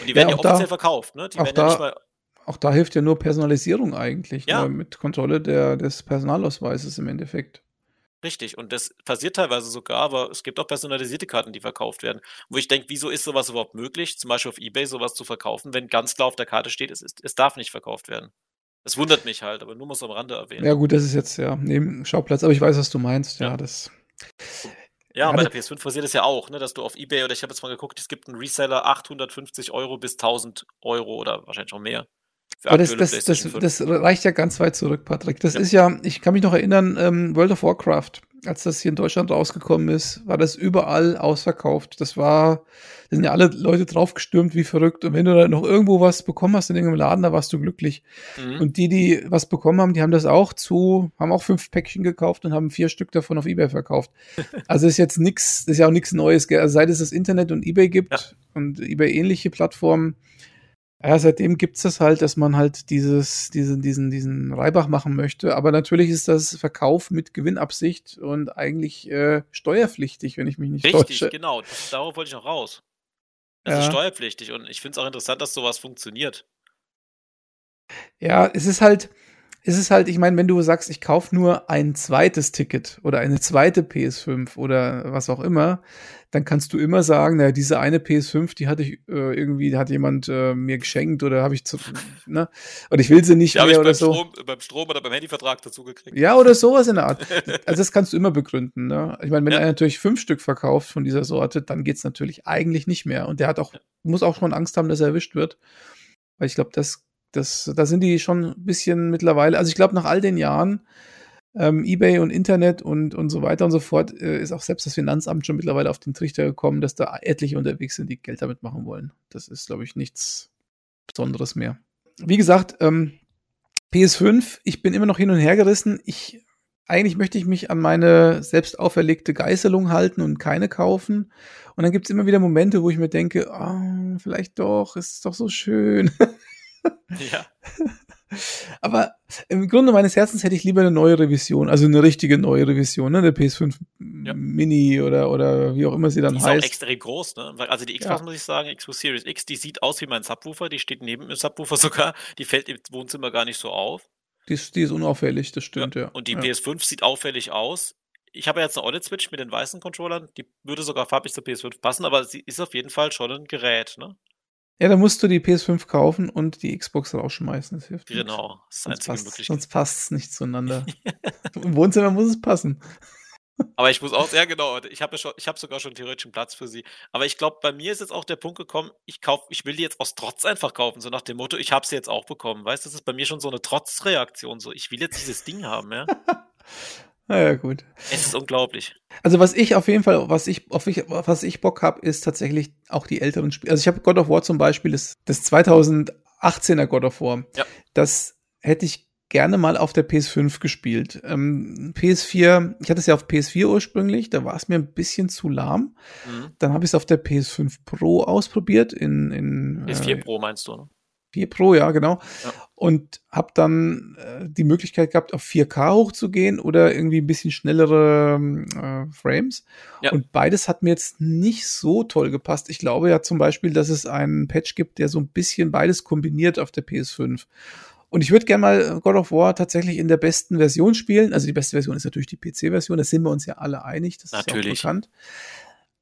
Und die werden ja, ja offiziell da, verkauft, ne? Die werden da, ja nicht mal. Auch da hilft ja nur Personalisierung eigentlich, ja. Ne? mit Kontrolle der, des Personalausweises im Endeffekt. Richtig, und das passiert teilweise sogar, aber es gibt auch personalisierte Karten, die verkauft werden. Wo ich denke, wieso ist sowas überhaupt möglich, zum Beispiel auf Ebay sowas zu verkaufen, wenn ganz klar auf der Karte steht, es, ist, es darf nicht verkauft werden. Das wundert mich halt, aber nur muss am Rande erwähnen. Ja, gut, das ist jetzt ja neben Schauplatz, aber ich weiß, was du meinst. Ja, ja. das. Ja, und bei der PS5 passiert es ja auch, ne, dass du auf Ebay oder ich habe jetzt mal geguckt, es gibt einen Reseller 850 Euro bis 1000 Euro oder wahrscheinlich auch mehr. Aber das, das, das, das, reicht ja ganz weit zurück, Patrick. Das ja. ist ja, ich kann mich noch erinnern, ähm, World of Warcraft, als das hier in Deutschland rausgekommen ist, war das überall ausverkauft. Das war, da sind ja alle Leute draufgestürmt wie verrückt. Und wenn du da noch irgendwo was bekommen hast in irgendeinem Laden, da warst du glücklich. Mhm. Und die, die was bekommen haben, die haben das auch zu, haben auch fünf Päckchen gekauft und haben vier Stück davon auf Ebay verkauft. also ist jetzt nichts, das ist ja auch nichts Neues. Also seit es das Internet und Ebay gibt ja. und Ebay ähnliche Plattformen, ja, seitdem gibt's das halt, dass man halt dieses, diesen, diesen, diesen Reibach machen möchte. Aber natürlich ist das Verkauf mit Gewinnabsicht und eigentlich äh, steuerpflichtig, wenn ich mich nicht Richtig, täusche. Richtig, genau. Das, darauf wollte ich noch raus. Das ja. ist steuerpflichtig und ich finde es auch interessant, dass sowas funktioniert. Ja, es ist halt, es ist halt, ich meine, wenn du sagst, ich kaufe nur ein zweites Ticket oder eine zweite PS5 oder was auch immer, dann kannst du immer sagen, naja, diese eine PS5, die hatte ich äh, irgendwie, hat jemand äh, mir geschenkt oder habe ich zu, ne? Und ich will sie nicht die mehr oder so. Strom, beim Strom oder beim Handyvertrag dazu gekriegt. Ja, oder sowas in der Art. Also das kannst du immer begründen, ne? Ich meine, wenn ja. er natürlich fünf Stück verkauft von dieser Sorte, dann geht's natürlich eigentlich nicht mehr. Und der hat auch, muss auch schon Angst haben, dass er erwischt wird. Weil ich glaube, das das, da sind die schon ein bisschen mittlerweile, also ich glaube, nach all den Jahren ähm, Ebay und Internet und, und so weiter und so fort, äh, ist auch selbst das Finanzamt schon mittlerweile auf den Trichter gekommen, dass da etliche unterwegs sind, die Geld damit machen wollen. Das ist, glaube ich, nichts Besonderes mehr. Wie gesagt, ähm, PS5, ich bin immer noch hin und her gerissen. Ich, eigentlich möchte ich mich an meine selbst auferlegte Geißelung halten und keine kaufen. Und dann gibt es immer wieder Momente, wo ich mir denke, oh, vielleicht doch, ist doch so schön. Ja. Aber im Grunde meines Herzens hätte ich lieber eine neue Revision, also eine richtige neue Revision, ne? Eine PS5 ja. Mini oder, oder wie auch immer sie dann die heißt. Die ist auch extrem groß, ne? Also die Xbox, ja. muss ich sagen, Xbox Series X, die sieht aus wie mein Subwoofer, die steht neben dem Subwoofer sogar, die fällt im Wohnzimmer gar nicht so auf. Die ist, die ist unauffällig, das stimmt, ja. ja. Und die PS5 sieht auffällig aus. Ich habe ja jetzt eine OLED-Switch mit den weißen Controllern, die würde sogar farblich zur PS5 passen, aber sie ist auf jeden Fall schon ein Gerät, ne? Ja, dann musst du die PS5 kaufen und die Xbox rausschmeißen. Das hilft genau, das ist sonst passt, Sonst passt es nicht zueinander. Im Wohnzimmer muss es passen. Aber ich muss auch, sehr genau, ich habe ja ich habe sogar schon theoretischen Platz für sie. Aber ich glaube, bei mir ist jetzt auch der Punkt gekommen, ich kauf, ich will die jetzt aus Trotz einfach kaufen, so nach dem Motto, ich habe sie jetzt auch bekommen. Weißt du, das ist bei mir schon so eine Trotzreaktion, so ich will jetzt dieses Ding haben, ja. Naja, gut. Es ist unglaublich. Also was ich auf jeden Fall, was ich, auf ich, was ich Bock habe, ist tatsächlich auch die älteren Spiele. Also ich habe God of War zum Beispiel, das, das 2018er God of War. Ja. Das hätte ich gerne mal auf der PS5 gespielt. Ähm, PS4, ich hatte es ja auf PS4 ursprünglich, da war es mir ein bisschen zu lahm. Mhm. Dann habe ich es auf der PS5 Pro ausprobiert in, in PS4 äh, Pro meinst du, ne? 4 Pro, ja, genau. Ja. Und habe dann äh, die Möglichkeit gehabt, auf 4K hochzugehen oder irgendwie ein bisschen schnellere äh, Frames. Ja. Und beides hat mir jetzt nicht so toll gepasst. Ich glaube ja zum Beispiel, dass es einen Patch gibt, der so ein bisschen beides kombiniert auf der PS5. Und ich würde gerne mal God of War tatsächlich in der besten Version spielen. Also die beste Version ist natürlich die PC-Version, da sind wir uns ja alle einig, das natürlich. ist ja auch bekannt.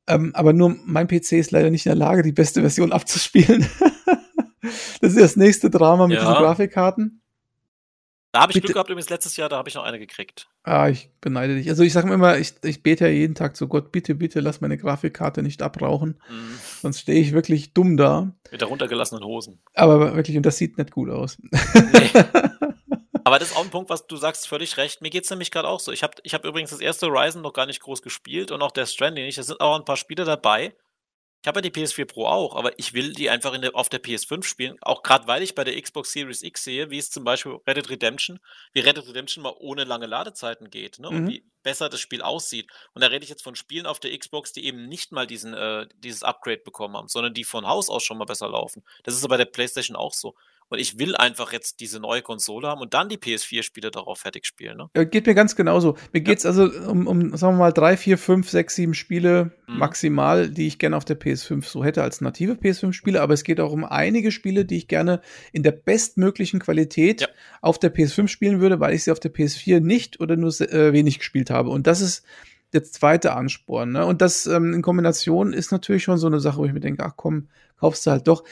Ähm, aber nur mein PC ist leider nicht in der Lage, die beste Version abzuspielen. Das ist das nächste Drama mit ja. diesen Grafikkarten. Da habe ich Bitte. Glück gehabt übrigens letztes Jahr, da habe ich noch eine gekriegt. Ah, ich beneide dich. Also ich sage immer, ich, ich bete ja jeden Tag zu Gott, bitte, bitte lass meine Grafikkarte nicht abrauchen. Mhm. Sonst stehe ich wirklich dumm da. Mit der runtergelassenen Hosen. Aber wirklich, und das sieht nicht gut aus. Nee. Aber das ist auch ein Punkt, was du sagst, völlig recht. Mir geht es nämlich gerade auch so. Ich habe ich hab übrigens das erste Horizon noch gar nicht groß gespielt und auch der Stranding nicht. Da sind auch ein paar Spiele dabei, ich habe ja die PS4 Pro auch, aber ich will die einfach der, auf der PS5 spielen. Auch gerade weil ich bei der Xbox Series X sehe, wie es zum Beispiel Red Dead Redemption, wie Red Dead Redemption mal ohne lange Ladezeiten geht ne? Mhm. und wie besser das Spiel aussieht. Und da rede ich jetzt von Spielen auf der Xbox, die eben nicht mal diesen, äh, dieses Upgrade bekommen haben, sondern die von Haus aus schon mal besser laufen. Das ist aber bei der PlayStation auch so. Und ich will einfach jetzt diese neue Konsole haben und dann die PS4-Spiele darauf fertig spielen. Ne? Geht mir ganz genauso. Mir geht es also um, um, sagen wir mal, drei, vier, fünf, sechs, sieben Spiele mhm. maximal, die ich gerne auf der PS5 so hätte als native PS5-Spiele. Aber es geht auch um einige Spiele, die ich gerne in der bestmöglichen Qualität ja. auf der PS5 spielen würde, weil ich sie auf der PS4 nicht oder nur äh, wenig gespielt habe. Und das ist der zweite Ansporn. Ne? Und das ähm, in Kombination ist natürlich schon so eine Sache, wo ich mir denke, ach komm, kaufst du halt doch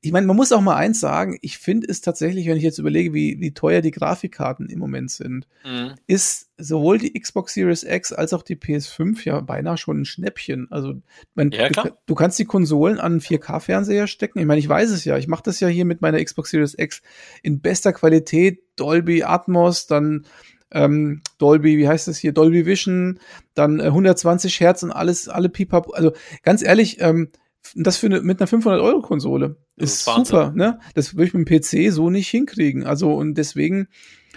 ich meine, man muss auch mal eins sagen, ich finde es tatsächlich, wenn ich jetzt überlege, wie, wie teuer die Grafikkarten im Moment sind, mhm. ist sowohl die Xbox Series X als auch die PS5 ja beinahe schon ein Schnäppchen. Also man, ja, du, du, kannst die Konsolen an einen 4K-Fernseher stecken. Ich meine, ich weiß es ja. Ich mache das ja hier mit meiner Xbox Series X in bester Qualität, Dolby Atmos, dann ähm, Dolby, wie heißt das hier, Dolby Vision, dann äh, 120 Hertz und alles, alle Pipap. Also ganz ehrlich, ähm, das für eine, mit einer 500-Euro-Konsole ist, ist super, ne? Das würde ich mit dem PC so nicht hinkriegen. Also, und deswegen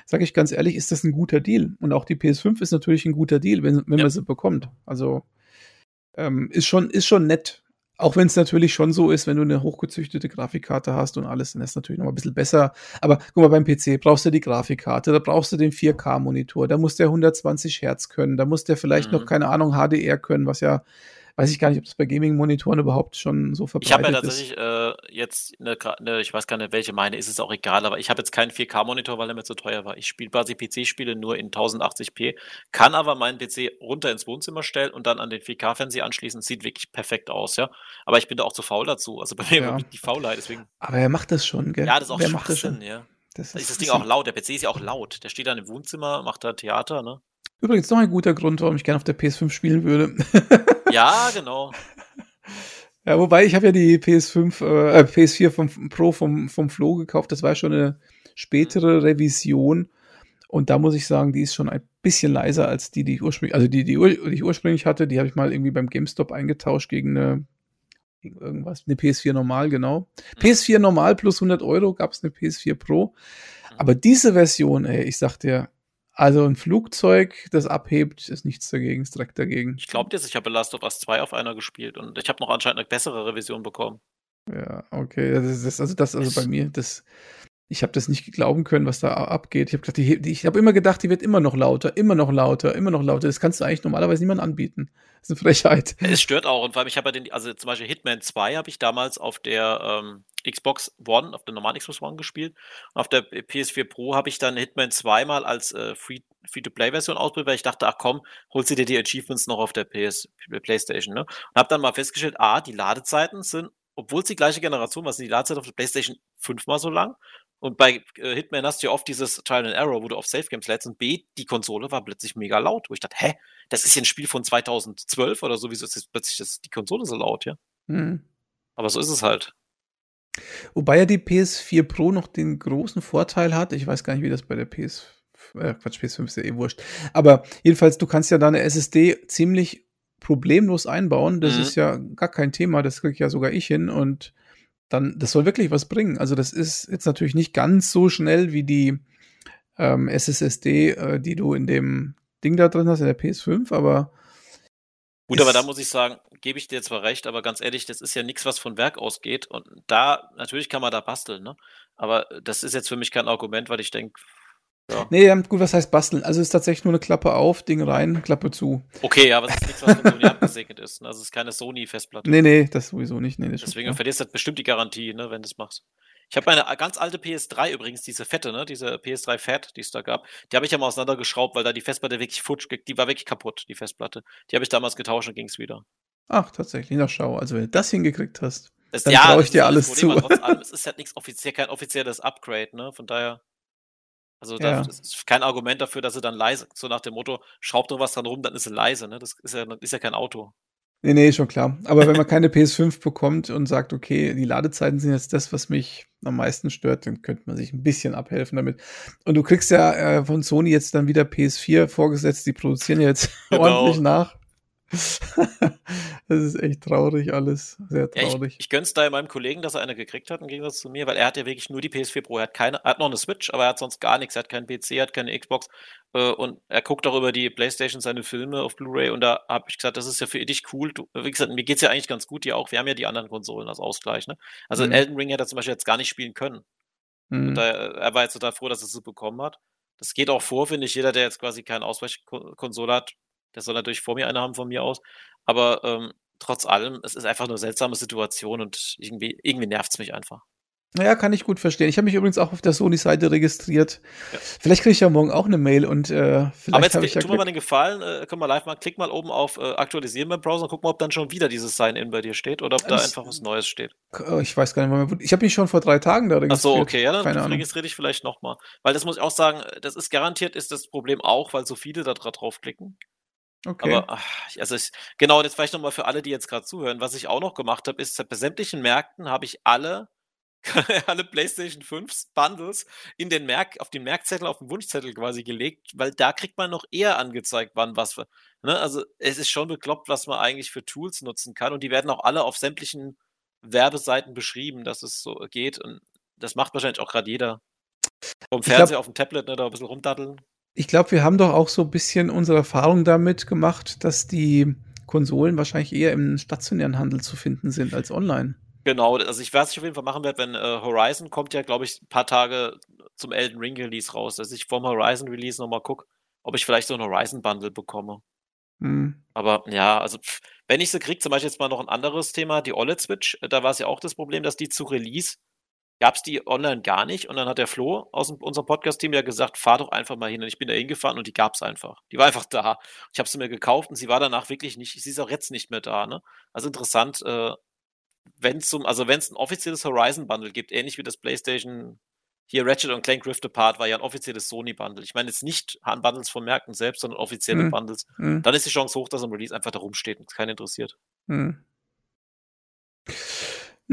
sage ich ganz ehrlich, ist das ein guter Deal. Und auch die PS5 ist natürlich ein guter Deal, wenn, wenn ja. man sie bekommt. Also, ähm, ist schon, ist schon nett. Auch wenn es natürlich schon so ist, wenn du eine hochgezüchtete Grafikkarte hast und alles, dann ist es natürlich noch mal ein bisschen besser. Aber guck mal, beim PC brauchst du die Grafikkarte, da brauchst du den 4K-Monitor, da muss der 120 Hertz können, da muss der vielleicht mhm. noch, keine Ahnung, HDR können, was ja weiß ich gar nicht, ob das bei Gaming-Monitoren überhaupt schon so verbreitet ist. Ich habe ja tatsächlich äh, jetzt eine, eine, ich weiß gar nicht, welche meine, ist es auch egal, aber ich habe jetzt keinen 4K-Monitor, weil er mir zu teuer war. Ich spiele quasi PC-Spiele nur in 1080p, kann aber meinen PC runter ins Wohnzimmer stellen und dann an den 4K-Fernseher anschließen. Sieht wirklich perfekt aus, ja. Aber ich bin da auch zu faul dazu. Also bei mir ja. die Faulheit, deswegen. Aber er macht das schon, gell? Ja, das ist auch Wer Schwachsinn, ja. Das ist, ist das Ding auch laut. Der PC ist ja auch laut. Der steht dann im Wohnzimmer, macht da Theater, ne? Übrigens noch ein guter Grund, warum ich gerne auf der PS5 spielen würde. ja, genau. Ja, wobei ich habe ja die PS5, äh, PS4 vom Pro vom, vom Flo gekauft. Das war schon eine spätere Revision. Und da muss ich sagen, die ist schon ein bisschen leiser als die, die ich ursprünglich, also die, die, die ich ursprünglich hatte, die habe ich mal irgendwie beim GameStop eingetauscht gegen eine, gegen irgendwas, eine PS4 normal, genau. Mhm. PS4 normal plus 100 Euro gab es eine PS4 Pro. Mhm. Aber diese Version, ey, ich sag dir, also ein Flugzeug, das abhebt, ist nichts dagegen, ist direkt dagegen. Ich glaube jetzt, ich habe Last of Us 2 auf einer gespielt und ich habe noch anscheinend eine bessere Revision bekommen. Ja, okay. Das ist, also das, also bei mir, das, ich habe das nicht glauben können, was da abgeht. Ich habe gedacht, die, ich immer gedacht, die wird immer noch lauter, immer noch lauter, immer noch lauter. Das kannst du eigentlich normalerweise niemandem anbieten. Das ist eine Frechheit. Es stört auch. Und vor allem, ich habe ja den, also zum Beispiel Hitman 2 habe ich damals auf der ähm, Xbox One, auf der normalen Xbox One gespielt. Und auf der PS4 Pro habe ich dann Hitman 2 mal als äh, Free, Free-to-Play-Version ausprobiert, weil ich dachte, ach komm, holst du dir die Achievements noch auf der PS, PlayStation. Ne? Und habe dann mal festgestellt, ah, die Ladezeiten sind obwohl es die gleiche Generation war, sind die Ladezeit auf der PlayStation fünfmal so lang und bei äh, Hitman hast du ja oft dieses Trial and Error, wo du auf Safe Games lädst und B, die Konsole war plötzlich mega laut, wo ich dachte, hä, das ist ja ein Spiel von 2012 oder so, wieso ist jetzt plötzlich das, die Konsole so laut, ja? Mhm. Aber so ist es halt. Wobei ja die PS4 Pro noch den großen Vorteil hat, ich weiß gar nicht, wie das bei der PS, äh, Quatsch, PS5 ist ja eh wurscht, aber jedenfalls, du kannst ja deine SSD ziemlich problemlos einbauen, das mhm. ist ja gar kein Thema, das kriege ja sogar ich hin und dann, das soll wirklich was bringen. Also das ist jetzt natürlich nicht ganz so schnell wie die ähm, SSSD, äh, die du in dem Ding da drin hast, in der PS5, aber Gut, aber da muss ich sagen, gebe ich dir zwar recht, aber ganz ehrlich, das ist ja nichts, was von Werk ausgeht. Und da, natürlich kann man da basteln, ne? Aber das ist jetzt für mich kein Argument, weil ich denke, ja. Nee, gut, was heißt basteln? Also es ist tatsächlich nur eine Klappe auf, Ding rein, Klappe zu. Okay, aber es ist nichts, was von Sony abgesegnet ist. Ne? Also es ist keine Sony-Festplatte. Nee, nee, das sowieso nicht. Nee, Deswegen schon, verlierst du halt bestimmt die Garantie, ne, wenn du es machst. Ich habe meine ganz alte PS3 übrigens, diese fette, ne, diese PS3 Fat, die es da gab, die habe ich ja mal auseinandergeschraubt, weil da die Festplatte wirklich futsch, die war wirklich kaputt, die Festplatte. Die habe ich damals getauscht und ging es wieder. Ach, tatsächlich, na schau, also wenn du das hingekriegt hast, das, dann ja, traue ich dir alles zu. Allem, es ist halt nichts offiziell, kein offizielles Upgrade, ne, von daher. Also Ja. das ist kein Argument dafür, dass sie dann leise, so nach dem Motto, schraubt doch was dran rum, dann ist sie leise. Ne? Das ist ja, ist ja kein Auto. Nee, nee, schon klar. Aber wenn man keine PS5 bekommt und sagt, okay, die Ladezeiten sind jetzt das, was mich am meisten stört, dann könnte man sich ein bisschen abhelfen damit. Und du kriegst ja äh, von Sony jetzt dann wieder PS4 vorgesetzt, die produzieren ja jetzt Genau. ordentlich nach. das ist echt traurig alles, sehr Ja, ich, traurig. ich gönn's da meinem Kollegen, dass er eine gekriegt hat, im Gegensatz zu mir, weil er hat ja wirklich nur die PS4 Pro. Er hat keine, hat noch eine Switch, aber er hat sonst gar nichts. Er hat keinen PC, er hat keine Xbox. Äh, und er guckt auch über die Playstation seine Filme auf Blu-ray und da habe ich gesagt, das ist ja für dich cool. Du, wie gesagt, mir geht's ja eigentlich ganz gut, dir auch. Wir haben ja die anderen Konsolen als Ausgleich, ne? Also Mhm. Elden Ring hätte er zum Beispiel jetzt gar nicht spielen können. Mhm. Da, er war jetzt total froh, dass er es bekommen hat. Das geht auch vor, finde ich. Jeder, der jetzt quasi keine Ausweichkonsole hat, der soll natürlich vor mir eine haben von mir aus. Aber ähm, trotz allem, es ist einfach eine seltsame Situation und irgendwie, irgendwie nervt es mich einfach. Ja, kann ich gut verstehen. Ich habe mich übrigens auch auf der Sony-Seite registriert. Ja. Vielleicht kriege ich ja morgen auch eine Mail und äh, vielleicht Aber jetzt ich ja tu mir mal den Gefallen, äh, können wir live mal, klick mal oben auf äh, Aktualisieren beim Browser und guck mal, ob dann schon wieder dieses Sign-In bei dir steht oder ob da Das- einfach was Neues steht. Oh, Ich weiß gar nicht mehr. Ich habe mich schon vor drei Tagen da Ach registriert. so, okay, ja, dann Keine registriere dich vielleicht nochmal. Weil das muss ich auch sagen, das ist garantiert, ist das Problem auch, weil so viele da dra- draufklicken. Okay. Aber ach, also ich, genau, jetzt vielleicht nochmal für alle, die jetzt gerade zuhören, was ich auch noch gemacht habe, ist bei sämtlichen Märkten habe ich alle, alle PlayStation 5 Bundles in den Merk, auf den Merkzettel, auf den Wunschzettel quasi gelegt, weil da kriegt man noch eher angezeigt, wann was für. Ne? Also es ist schon bekloppt, was man eigentlich für Tools nutzen kann. Und die werden auch alle auf sämtlichen Werbeseiten beschrieben, dass es so geht. Und das macht wahrscheinlich auch gerade jeder. Vom Ich glaub- Fernseher auf dem Tablet, ne, da ein bisschen rumdaddeln. Ich glaube, wir haben doch auch so ein bisschen unsere Erfahrung damit gemacht, dass die Konsolen wahrscheinlich eher im stationären Handel zu finden sind als online. Genau, also ich weiß, was ich auf jeden Fall machen werde, wenn äh, Horizon kommt ja, glaube ich, ein paar Tage zum Elden Ring Release raus, dass ich vorm Horizon Release nochmal gucke, ob ich vielleicht so ein Horizon Bundle bekomme. Hm. Aber ja, also wenn ich sie kriege, zum Beispiel jetzt mal noch ein anderes Thema, die OLED Switch, äh, da war es ja auch das Problem, dass die zu Release gab es die online gar nicht und dann hat der Flo aus dem, unserem Podcast-Team ja gesagt, fahr doch einfach mal hin und ich bin da hingefahren und die gab es einfach. Die war einfach da. Ich habe sie mir gekauft und sie war danach wirklich nicht, sie ist auch jetzt nicht mehr da. Ne? Also interessant, äh, wenn es also wenn es ein offizielles Horizon Bundle gibt, ähnlich wie das PlayStation hier Ratchet und Clank Rift Apart war ja ein offizielles Sony Bundle. Ich meine jetzt nicht an Bundles von Märkten selbst, sondern offizielle Hm. Bundles. Hm. Dann ist die Chance hoch, dass am Release einfach da rumsteht und es keinen interessiert. Hm.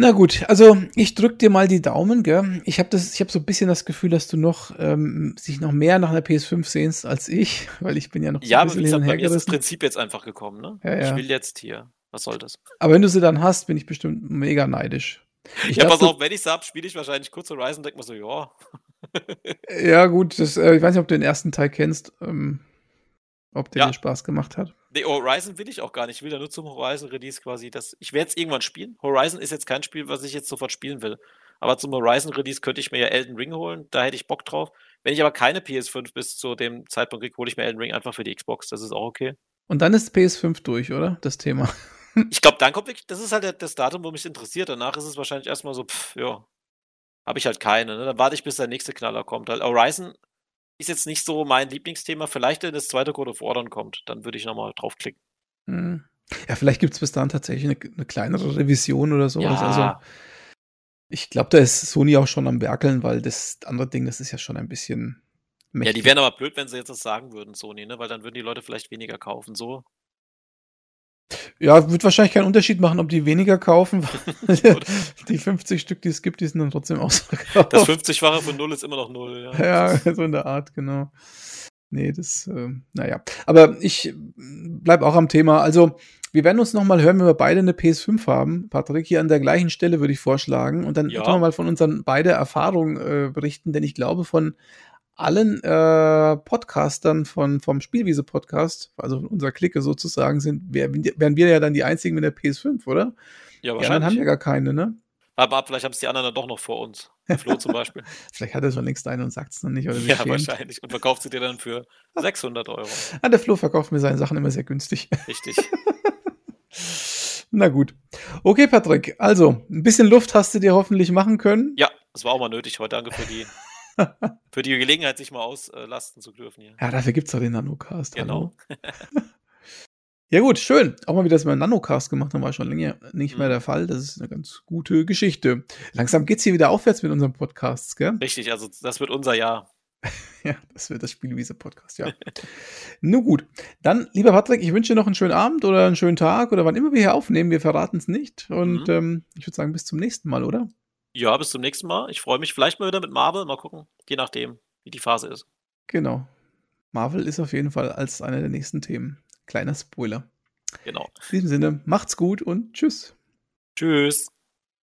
Na gut, also ich drück dir mal die Daumen, gell? Ich habe das, ich habe so ein bisschen das Gefühl, dass du noch ähm, sich noch mehr nach einer PS5 sehnst als ich, weil ich bin ja noch so Ja, ein aber wie bisschen gesagt, bei mir ist das. Prinzip jetzt einfach gekommen, ne? Ja, ja. Ich will jetzt hier. Was soll das? Aber wenn du sie dann hast, bin ich bestimmt mega neidisch. Ich ja, glaub, pass auf, wenn ich es habe, spiele ich wahrscheinlich kurz Horizon, denk mir so, ja. Ja, gut, das, äh, ich weiß nicht, ob du den ersten Teil kennst, ähm, ob der Ja. dir Spaß gemacht hat. Nee, Horizon will ich auch gar nicht. Ich will ja nur zum Horizon Release quasi. Das, ich werde es irgendwann spielen. Horizon ist jetzt kein Spiel, was ich jetzt sofort spielen will. Aber zum Horizon Release könnte ich mir ja Elden Ring holen. Da hätte ich Bock drauf. Wenn ich aber keine PS5 bis zu dem Zeitpunkt kriege, hole ich mir Elden Ring einfach für die Xbox. Das ist auch okay. Und dann ist PS5 durch, oder? Das Thema. Ich glaube, dann kommt wirklich, das ist halt das Datum, wo mich interessiert. Danach ist es wahrscheinlich erstmal so, pff, ja, habe ich halt keine. Ne? Dann warte ich, bis der nächste Knaller kommt. Horizon ist jetzt nicht so mein Lieblingsthema. Vielleicht, wenn das zweite God of dann kommt, dann würde ich nochmal draufklicken. Hm. Ja, vielleicht gibt's bis dahin tatsächlich eine, eine kleinere Revision oder sowas. Also, Ja, ich glaube, da ist Sony auch schon am Werkeln, weil das andere Ding, das ist ja schon ein bisschen ja, die mächtig. wären aber blöd, wenn sie jetzt das sagen würden, Sony, ne? Weil dann würden die Leute vielleicht weniger kaufen. So. Ja, wird wahrscheinlich keinen Unterschied machen, ob die weniger kaufen. die 50 Stück, die es gibt, die sind dann trotzdem ausverkauft. Das 50-fache von Null ist immer noch Null. Ja, Ja, so in der Art, genau. Nee, das, äh, naja. Aber ich bleib auch am Thema. Also, wir werden uns noch mal hören, wenn wir beide eine PS5 haben. Patrick, hier an der gleichen Stelle würde ich vorschlagen. Und dann Ja. können wir mal von unseren beide Erfahrungen äh, berichten, denn ich glaube, von allen äh, Podcastern von, vom Spielwiese-Podcast, also von unserer Clique sozusagen, sind, wär, wären wir ja dann die einzigen mit der PS5, oder? ja, Ja, dann haben wahrscheinlich. wir gar keine, ne? aber ab, vielleicht haben es die anderen dann doch noch vor uns. Der Flo zum Beispiel. Vielleicht hat er schon längst eine und sagt es noch nicht. Oder ja, schämt. wahrscheinlich. Und verkauft sie dir dann für 600 Euro. Ah, der Flo verkauft mir seine Sachen immer sehr günstig. Richtig. Na gut. Okay, Patrick. Also, ein bisschen Luft hast du dir hoffentlich machen können. Ja, das war auch mal nötig heute. Danke für die, für die Gelegenheit, sich mal auslasten zu dürfen hier. Ja, dafür gibt's doch den Nanocast. Genau. Ja gut, schön. Auch mal wieder, dass wir einen Nanocast gemacht haben, war schon länger nicht mehr Mhm. der Fall. Das ist eine ganz gute Geschichte. Langsam geht's hier wieder aufwärts mit unseren Podcasts, gell? Richtig, also das wird unser Jahr. ja, das wird das Spielwiese-Podcast, ja. Nun gut. Dann, lieber Patrick, ich wünsche dir noch einen schönen Abend oder einen schönen Tag oder wann immer wir hier aufnehmen. Wir verraten es nicht. Und mhm. ähm, ich würde sagen, bis zum nächsten Mal, oder? Ja, bis zum nächsten Mal. Ich freue mich vielleicht mal wieder mit Marvel. Mal gucken, je nachdem, wie die Phase ist. Genau. Marvel ist auf jeden Fall als einer der nächsten Themen. Kleiner Spoiler. Genau. In diesem Sinne, macht's gut und tschüss. Tschüss.